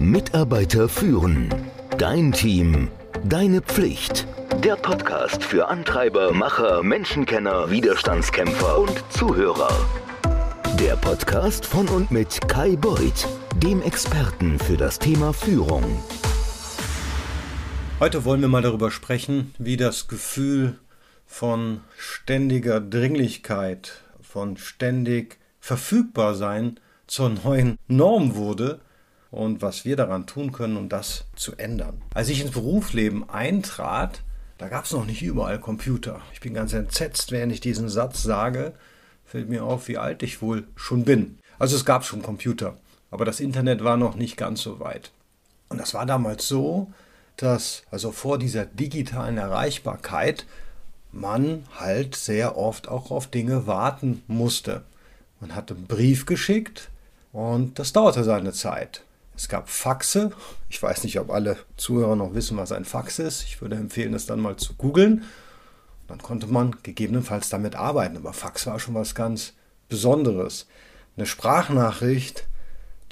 Mitarbeiter führen. Dein Team. Deine Pflicht. Der Podcast für Antreiber, Macher, Menschenkenner, Widerstandskämpfer und Zuhörer. Der Podcast von und mit Kai Beuth, dem Experten für das Thema Führung. Heute wollen wir mal darüber sprechen, wie das Gefühl von ständiger Dringlichkeit, von ständig verfügbar sein zur neuen Norm wurde und was wir daran tun können, um das zu ändern. Als ich ins Berufsleben eintrat, da gab es noch nicht überall Computer. Ich bin ganz entsetzt, während ich diesen Satz sage, fällt mir auf, wie alt ich wohl schon bin. Also es gab schon Computer, aber das Internet war noch nicht ganz so weit. Und das war damals so, dass also vor dieser digitalen Erreichbarkeit man halt sehr oft auch auf Dinge warten musste. Man hatte einen Brief geschickt und das dauerte seine Zeit. Es gab Faxe. Ich weiß nicht, ob alle Zuhörer noch wissen, was ein Fax ist. Ich würde empfehlen, das dann mal zu googeln. Dann konnte man gegebenenfalls damit arbeiten. Aber Fax war schon was ganz Besonderes. Eine Sprachnachricht,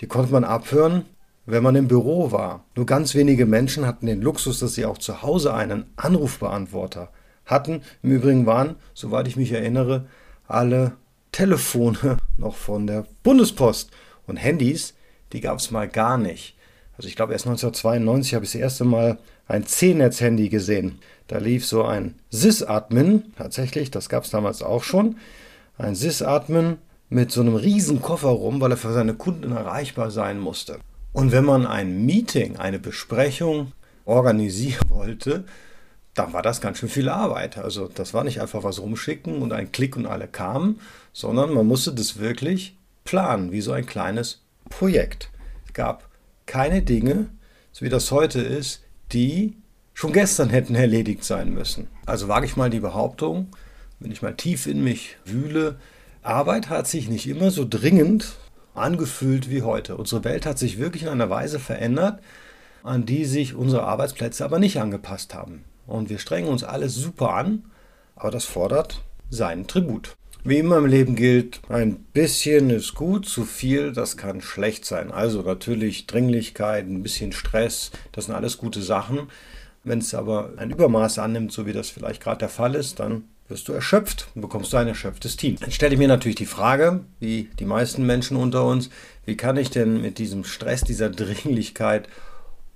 die konnte man abhören, wenn man im Büro war. Nur ganz wenige Menschen hatten den Luxus, dass sie auch zu Hause einen Anrufbeantworter hatten. Im Übrigen waren, soweit ich mich erinnere, alle Telefone noch von der Bundespost und Handys die gab es mal gar nicht. Also ich glaube, erst 1992 habe ich das erste Mal ein C-Netz-Handy gesehen. Da lief so ein Sys-Admin, tatsächlich, das gab es damals auch schon, ein Sys-Admin mit so einem riesen Koffer rum, weil er für seine Kunden erreichbar sein musste. Und wenn man ein Meeting, eine Besprechung organisieren wollte, dann war das ganz schön viel Arbeit. Also das war nicht einfach was rumschicken und ein Klick und alle kamen, sondern man musste das wirklich planen, wie so ein kleines Projekt. Es gab keine Dinge, so wie das heute ist, die schon gestern hätten erledigt sein müssen. Also wage ich mal die Behauptung, wenn ich mal tief in mich wühle, Arbeit hat sich nicht immer so dringend angefühlt wie heute. Unsere Welt hat sich wirklich in einer Weise verändert, an die sich unsere Arbeitsplätze aber nicht angepasst haben. Und wir strengen uns alles super an, aber das fordert seinen Tribut. Wie immer im Leben gilt, ein bisschen ist gut, zu viel, das kann schlecht sein. Also natürlich Dringlichkeit, ein bisschen Stress, das sind alles gute Sachen. Wenn es aber ein Übermaß annimmt, so wie das vielleicht gerade der Fall ist, dann wirst du erschöpft und bekommst ein erschöpftes Team. Dann stelle ich mir natürlich die Frage, wie die meisten Menschen unter uns, wie kann ich denn mit diesem Stress, dieser Dringlichkeit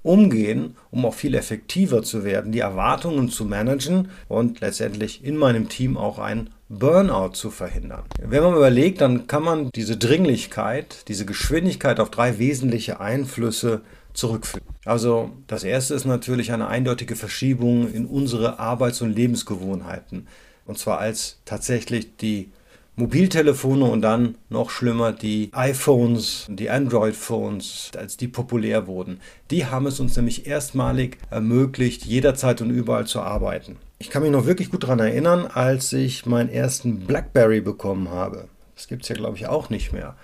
umgehen, um auch viel effektiver zu werden, die Erwartungen zu managen und letztendlich in meinem Team auch ein Burnout zu verhindern. Wenn man überlegt, dann kann man diese Dringlichkeit, diese Geschwindigkeit auf drei wesentliche Einflüsse zurückführen. Also das erste ist natürlich eine eindeutige Verschiebung in unsere Arbeits- und Lebensgewohnheiten. Und zwar als tatsächlich die Mobiltelefone und dann noch schlimmer die iPhones, die Android-Phones, als die populär wurden. Die haben es uns nämlich erstmalig ermöglicht, jederzeit und überall zu arbeiten. Ich kann mich noch wirklich gut daran erinnern, als ich meinen ersten BlackBerry bekommen habe. Das gibt es ja, glaube ich, auch nicht mehr.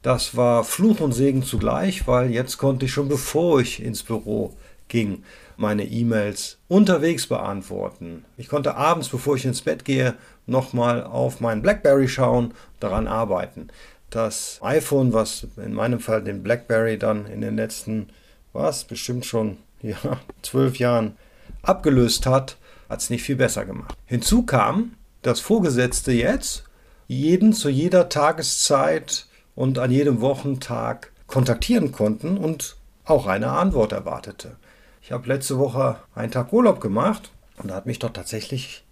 Das war Fluch und Segen zugleich, weil jetzt konnte ich schon bevor ich ins Büro ging, meine E-Mails unterwegs beantworten. Ich konnte abends, bevor ich ins Bett gehe, nochmal auf meinen BlackBerry schauen, daran arbeiten. Das iPhone, was in meinem Fall den BlackBerry dann in den letzten, was, bestimmt schon, ja, zwölf Jahren abgelöst hat, hat es nicht viel besser gemacht. Hinzu kam, dass Vorgesetzte jetzt jeden zu jeder Tageszeit und an jedem Wochentag kontaktieren konnten und auch eine Antwort erwartete. Ich habe letzte Woche einen Tag Urlaub gemacht und da hat mich doch tatsächlich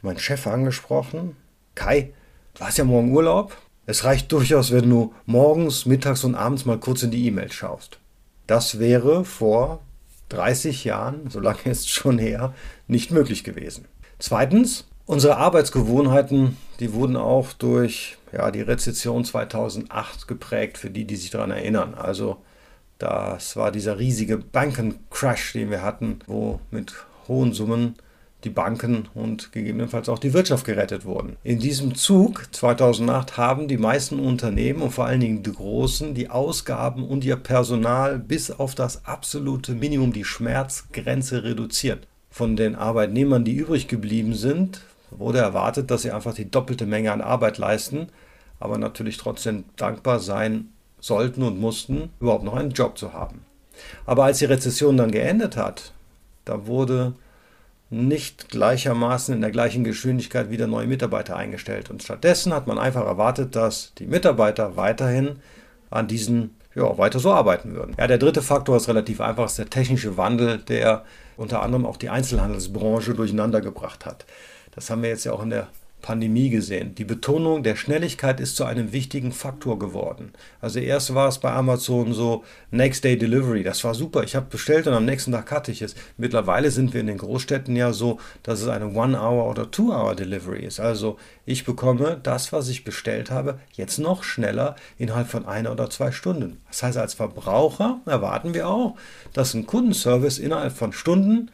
mein Chef angesprochen. Kai, du hast ja morgen Urlaub. Es reicht durchaus, wenn du morgens, mittags und abends mal kurz in die E-Mail schaust. Das wäre vor 30 Jahren, so lange ist es schon her, nicht möglich gewesen. Zweitens, unsere Arbeitsgewohnheiten, die wurden auch durch ja, die Rezession 2008 geprägt, für die, die sich daran erinnern. Also das war dieser riesige Bankencrash, den wir hatten, wo mit hohen Summen die Banken und gegebenenfalls auch die Wirtschaft gerettet wurden. In diesem Zug 2008 haben die meisten Unternehmen und vor allen Dingen die großen die Ausgaben und ihr Personal bis auf das absolute Minimum, die Schmerzgrenze reduziert. Von den Arbeitnehmern, die übrig geblieben sind, wurde erwartet, dass sie einfach die doppelte Menge an Arbeit leisten, aber natürlich trotzdem dankbar sein sollten und mussten, überhaupt noch einen Job zu haben. Aber als die Rezession dann geendet hat, da wurde nicht gleichermaßen in der gleichen Geschwindigkeit wieder neue Mitarbeiter eingestellt. Und stattdessen hat man einfach erwartet, dass die Mitarbeiter weiterhin an diesen ja, weiter so arbeiten würden. Ja, der dritte Faktor ist relativ einfach, ist der technische Wandel, der unter anderem auch die Einzelhandelsbranche durcheinander gebracht hat. Das haben wir jetzt ja auch in der Pandemie gesehen. Die Betonung der Schnelligkeit ist zu einem wichtigen Faktor geworden. Also erst war es bei Amazon so Next Day Delivery, das war super. Ich habe bestellt und am nächsten Tag hatte ich es. Mittlerweile sind wir in den Großstädten ja so, dass es eine One-Hour oder Two-Hour Delivery ist. Also ich bekomme das, was ich bestellt habe, jetzt noch schneller innerhalb von einer oder zwei Stunden. Das heißt, als Verbraucher erwarten wir auch, dass ein Kundenservice innerhalb von Stunden,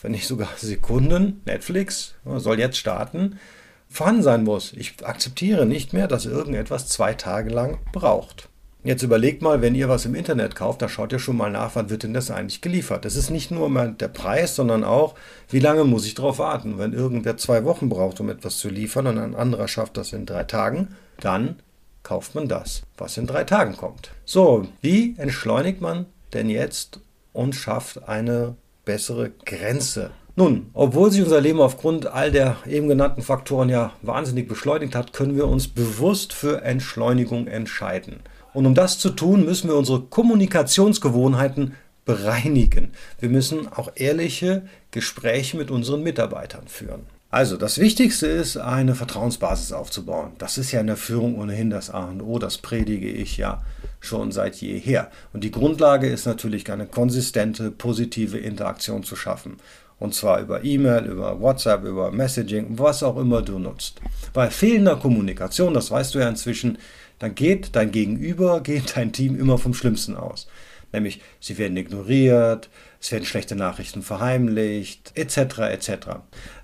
wenn nicht sogar Sekunden, Netflix soll jetzt starten, vorhanden sein muss. Ich akzeptiere nicht mehr, dass irgendetwas zwei Tage lang braucht. Jetzt überlegt mal, wenn ihr was im Internet kauft, da schaut ihr schon mal nach, wann wird denn das eigentlich geliefert. Das ist nicht nur der Preis, sondern auch, wie lange muss ich darauf warten. Wenn irgendwer zwei Wochen braucht, um etwas zu liefern und ein anderer schafft das in drei Tagen, dann kauft man das, was in drei Tagen kommt. So, wie entschleunigt man denn jetzt und schafft eine bessere Grenze nun, obwohl sich unser Leben aufgrund all der eben genannten Faktoren ja wahnsinnig beschleunigt hat, können wir uns bewusst für Entschleunigung entscheiden. Und um das zu tun, müssen wir unsere Kommunikationsgewohnheiten bereinigen. Wir müssen auch ehrliche Gespräche mit unseren Mitarbeitern führen. Also, das Wichtigste ist, eine Vertrauensbasis aufzubauen. Das ist ja in der Führung ohnehin das A und O, das predige ich ja schon seit jeher. Und die Grundlage ist natürlich eine konsistente, positive Interaktion zu schaffen. Und zwar über E-Mail, über WhatsApp, über Messaging, was auch immer du nutzt. Bei fehlender Kommunikation, das weißt du ja inzwischen, dann geht dein Gegenüber, geht dein Team immer vom Schlimmsten aus. Nämlich, sie werden ignoriert, es werden schlechte Nachrichten verheimlicht, etc. etc.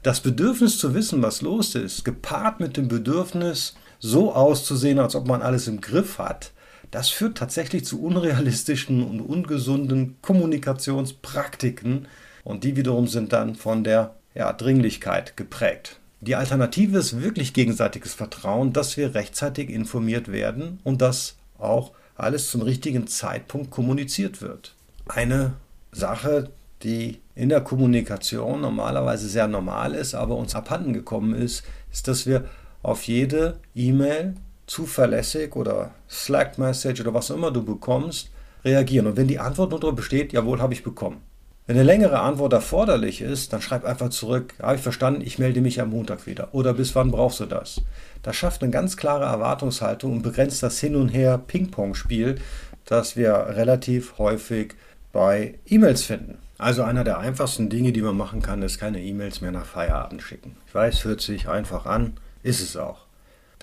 Das Bedürfnis zu wissen, was los ist, gepaart mit dem Bedürfnis, so auszusehen, als ob man alles im Griff hat, das führt tatsächlich zu unrealistischen und ungesunden Kommunikationspraktiken, und die wiederum sind dann von der ja, Dringlichkeit geprägt. Die Alternative ist wirklich gegenseitiges Vertrauen, dass wir rechtzeitig informiert werden und dass auch alles zum richtigen Zeitpunkt kommuniziert wird. Eine Sache, die in der Kommunikation normalerweise sehr normal ist, aber uns abhanden gekommen ist, ist, dass wir auf jede E-Mail zuverlässig oder Slack-Message oder was auch immer du bekommst, reagieren. Und wenn die Antwort nur darüber besteht, jawohl, habe ich bekommen, wenn eine längere Antwort erforderlich ist, dann schreib einfach zurück, habe ich verstanden, ich melde mich am Montag wieder. Oder bis wann brauchst du das? Das schafft eine ganz klare Erwartungshaltung und begrenzt das Hin und Her Ping-Pong-Spiel, das wir relativ häufig bei E-Mails finden. Also einer der einfachsten Dinge, die man machen kann, ist keine E-Mails mehr nach Feierabend schicken. Ich weiß, hört sich einfach an, ist es auch.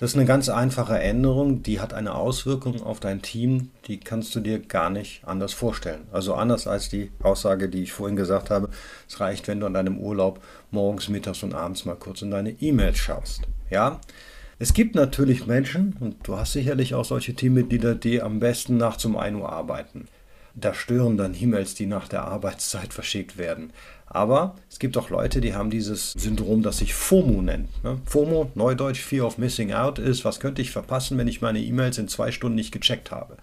Das ist eine ganz einfache Änderung, die hat eine Auswirkung auf dein Team, die kannst du dir gar nicht anders vorstellen. Also anders als die Aussage, die ich vorhin gesagt habe, es reicht, wenn du an deinem Urlaub morgens, mittags und abends mal kurz in deine E-Mails schaust. Ja? Es gibt natürlich Menschen, und du hast sicherlich auch solche Teammitglieder, die am besten nachts um 1 Uhr arbeiten. Da stören dann E-Mails, die nach der Arbeitszeit verschickt werden. Aber es gibt auch Leute, die haben dieses Syndrom, das sich FOMO nennt. Ne? FOMO, Neudeutsch Fear of Missing Out, ist, was könnte ich verpassen, wenn ich meine E-Mails in zwei Stunden nicht gecheckt habe.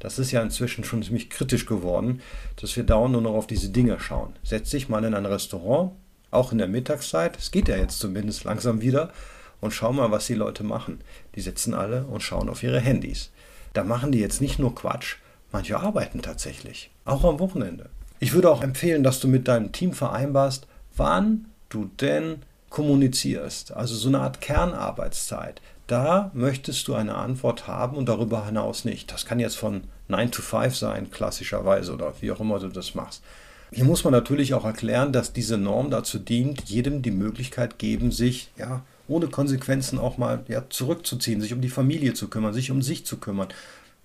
Das ist ja inzwischen schon ziemlich kritisch geworden, dass wir dauernd nur noch auf diese Dinge schauen. Setz dich mal in ein Restaurant, auch in der Mittagszeit, es geht ja jetzt zumindest langsam wieder, und schau mal, was die Leute machen. Die sitzen alle und schauen auf ihre Handys. Da machen die jetzt nicht nur Quatsch, manche arbeiten tatsächlich, auch am Wochenende. Ich würde auch empfehlen, dass du mit deinem Team vereinbarst, wann du denn kommunizierst. Also so eine Art Kernarbeitszeit. Da möchtest du eine Antwort haben und darüber hinaus nicht. Das kann jetzt von 9 to 5 sein, klassischerweise, oder wie auch immer du das machst. Hier muss man natürlich auch erklären, dass diese Norm dazu dient, jedem die Möglichkeit geben, sich ja ohne Konsequenzen auch mal ja, zurückzuziehen, sich um die Familie zu kümmern, sich um sich zu kümmern,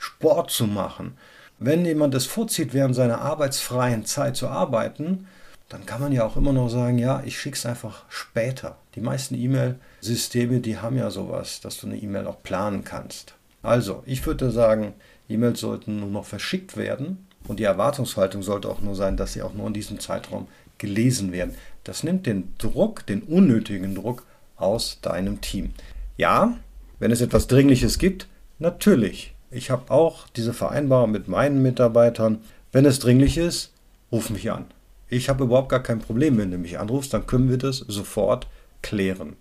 Sport zu machen, wenn jemand es vorzieht, während seiner arbeitsfreien Zeit zu arbeiten, dann kann man ja auch immer noch sagen, ja, ich schicke es einfach später. Die meisten E-Mail-Systeme, die haben ja sowas, dass du eine E-Mail auch planen kannst. Also, ich würde sagen, E-Mails sollten nur noch verschickt werden und die Erwartungshaltung sollte auch nur sein, dass sie auch nur in diesem Zeitraum gelesen werden. Das nimmt den Druck, den unnötigen Druck aus deinem Team. Ja, wenn es etwas Dringliches gibt, natürlich ich habe auch diese Vereinbarung mit meinen Mitarbeitern, Wenn es dringlich ist, ruf mich an. Ich habe überhaupt gar kein Problem, wenn du mich anrufst, dann können wir das sofort klären.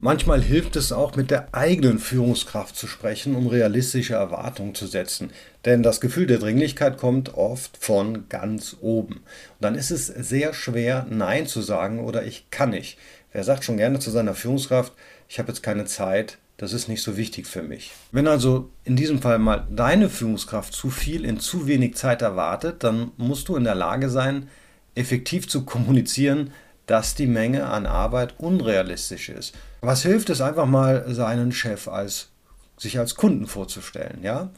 Manchmal hilft es auch, mit der eigenen Führungskraft zu sprechen, um realistische Erwartungen zu setzen. Denn das Gefühl der Dringlichkeit kommt oft von ganz oben. Und dann ist es sehr schwer, Nein zu sagen oder ich kann nicht. Wer sagt schon gerne zu seiner Führungskraft, ich habe jetzt keine Zeit, das ist nicht so wichtig für mich. Wenn also in diesem Fall mal deine Führungskraft zu viel in zu wenig Zeit erwartet, dann musst du in der Lage sein, effektiv zu kommunizieren, dass die Menge an Arbeit unrealistisch ist. Was hilft es einfach mal seinen Chef als sich als Kunden vorzustellen, ja?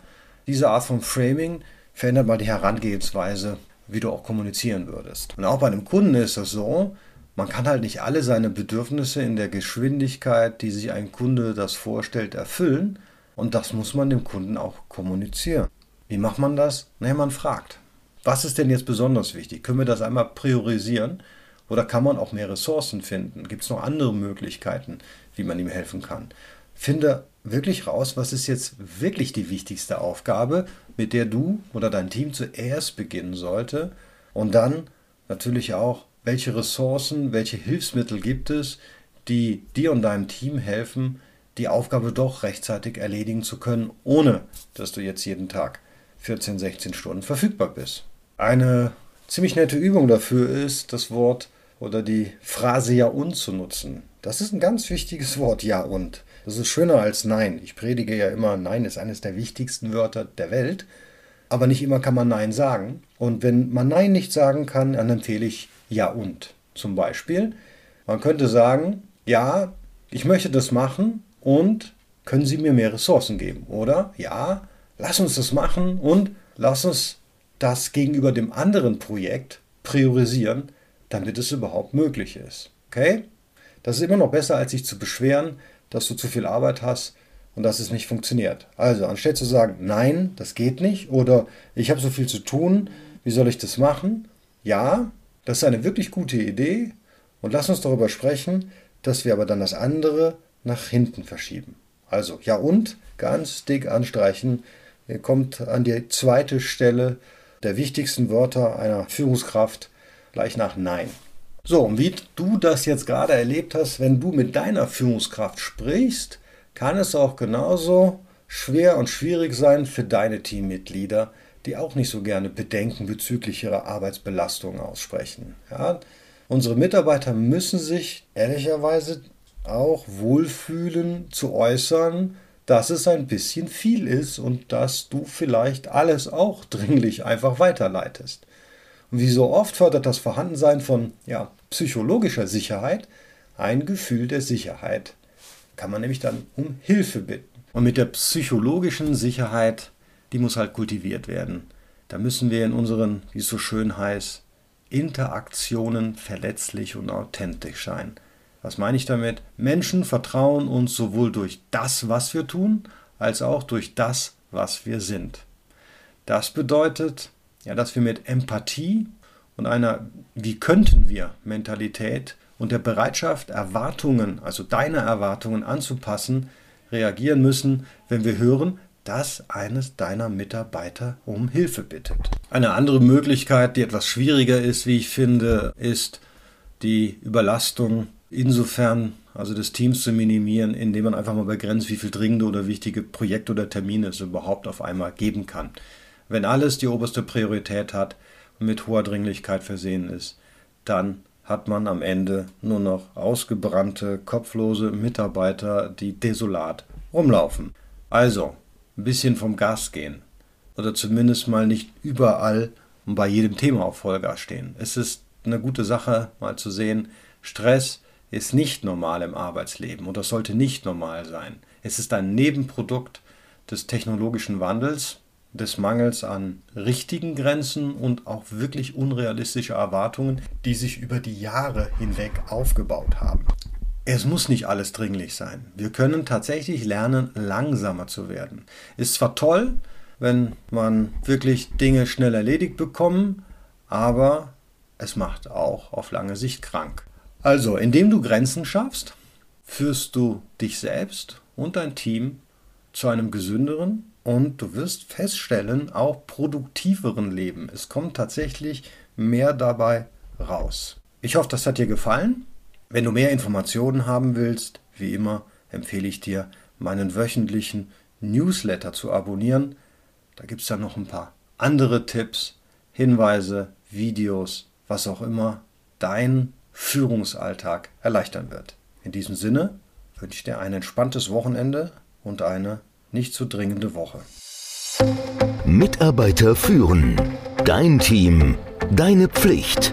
Diese Art von Framing verändert mal die Herangehensweise, wie du auch kommunizieren würdest. Und auch bei einem Kunden ist das so, man kann halt nicht alle seine Bedürfnisse in der Geschwindigkeit, die sich ein Kunde das vorstellt, erfüllen. Und das muss man dem Kunden auch kommunizieren. Wie macht man das? Naja, man fragt. Was ist denn jetzt besonders wichtig? Können wir das einmal priorisieren? Oder kann man auch mehr Ressourcen finden? Gibt es noch andere Möglichkeiten, wie man ihm helfen kann? Finde wirklich raus, was ist jetzt wirklich die wichtigste Aufgabe, mit der du oder dein Team zuerst beginnen sollte. Und dann natürlich auch, welche Ressourcen, welche Hilfsmittel gibt es, die dir und deinem Team helfen, die Aufgabe doch rechtzeitig erledigen zu können, ohne dass du jetzt jeden Tag 14, 16 Stunden verfügbar bist. Eine ziemlich nette Übung dafür ist, das Wort oder die Phrase Ja und zu nutzen. Das ist ein ganz wichtiges Wort, Ja und. Das ist schöner als Nein. Ich predige ja immer, Nein ist eines der wichtigsten Wörter der Welt. Aber nicht immer kann man Nein sagen. Und wenn man Nein nicht sagen kann, dann empfehle ich Ja und. Zum Beispiel, man könnte sagen, ja, ich möchte das machen und können Sie mir mehr Ressourcen geben? Oder ja, lass uns das machen und lass uns das gegenüber dem anderen Projekt priorisieren, damit es überhaupt möglich ist. Okay? Das ist immer noch besser, als sich zu beschweren, dass du zu viel Arbeit hast und dass es nicht funktioniert. Also, anstatt zu sagen, nein, das geht nicht oder ich habe so viel zu tun, wie soll ich das machen? Ja, das ist eine wirklich gute Idee und lass uns darüber sprechen, dass wir aber dann das andere nach hinten verschieben. Also, ja und ganz dick anstreichen. Kommt an die zweite Stelle der wichtigsten Wörter einer Führungskraft gleich nach Nein. So, und wie du das jetzt gerade erlebt hast, wenn du mit deiner Führungskraft sprichst, kann es auch genauso schwer und schwierig sein für deine Teammitglieder, die auch nicht so gerne Bedenken bezüglich ihrer Arbeitsbelastung aussprechen. Ja, unsere Mitarbeiter müssen sich ehrlicherweise auch wohlfühlen zu äußern, dass es ein bisschen viel ist und dass du vielleicht alles auch dringlich einfach weiterleitest. Und wie so oft fördert das Vorhandensein von ja, psychologischer Sicherheit ein Gefühl der Sicherheit. Kann man nämlich dann um Hilfe bitten. Und mit der psychologischen Sicherheit, die muss halt kultiviert werden. Da müssen wir in unseren, wie es so schön heißt, Interaktionen verletzlich und authentisch sein. Was meine ich damit? Menschen vertrauen uns sowohl durch das, was wir tun, als auch durch das, was wir sind. Das bedeutet, ja, dass wir mit Empathie und einer Wie könnten wir Mentalität und der Bereitschaft, Erwartungen, also deine Erwartungen anzupassen, reagieren müssen, wenn wir hören, dass eines deiner Mitarbeiter um Hilfe bittet. Eine andere Möglichkeit, die etwas schwieriger ist, wie ich finde, ist die Überlastung insofern, also des Teams zu minimieren, indem man einfach mal begrenzt, wie viel dringende oder wichtige Projekte oder Termine es überhaupt auf einmal geben kann. Wenn alles die oberste Priorität hat und mit hoher Dringlichkeit versehen ist, dann hat man am Ende nur noch ausgebrannte, kopflose Mitarbeiter, die desolat rumlaufen. Also, ein bisschen vom Gas gehen. Oder zumindest mal nicht überall und bei jedem Thema auf Vollgas stehen. Es ist eine gute Sache, mal zu sehen, Stress ist nicht normal im Arbeitsleben und das sollte nicht normal sein. Es ist ein Nebenprodukt des technologischen Wandels des Mangels an richtigen Grenzen und auch wirklich unrealistische Erwartungen, die sich über die Jahre hinweg aufgebaut haben. Es muss nicht alles dringlich sein. Wir können tatsächlich lernen, langsamer zu werden. Ist zwar toll, wenn man wirklich Dinge schnell erledigt bekommt, aber es macht auch auf lange Sicht krank. Also, indem du Grenzen schaffst, führst du dich selbst und dein Team zu einem gesünderen, und du wirst feststellen, auch produktiveren Leben. Es kommt tatsächlich mehr dabei raus. Ich hoffe, das hat dir gefallen. Wenn du mehr Informationen haben willst, wie immer empfehle ich dir, meinen wöchentlichen Newsletter zu abonnieren. Da gibt es dann noch ein paar andere Tipps, Hinweise, Videos, was auch immer dein Führungsalltag erleichtern wird. In diesem Sinne wünsche ich dir ein entspanntes Wochenende und eine nicht zu dringende Woche. Mitarbeiter führen. Dein Team. Deine Pflicht.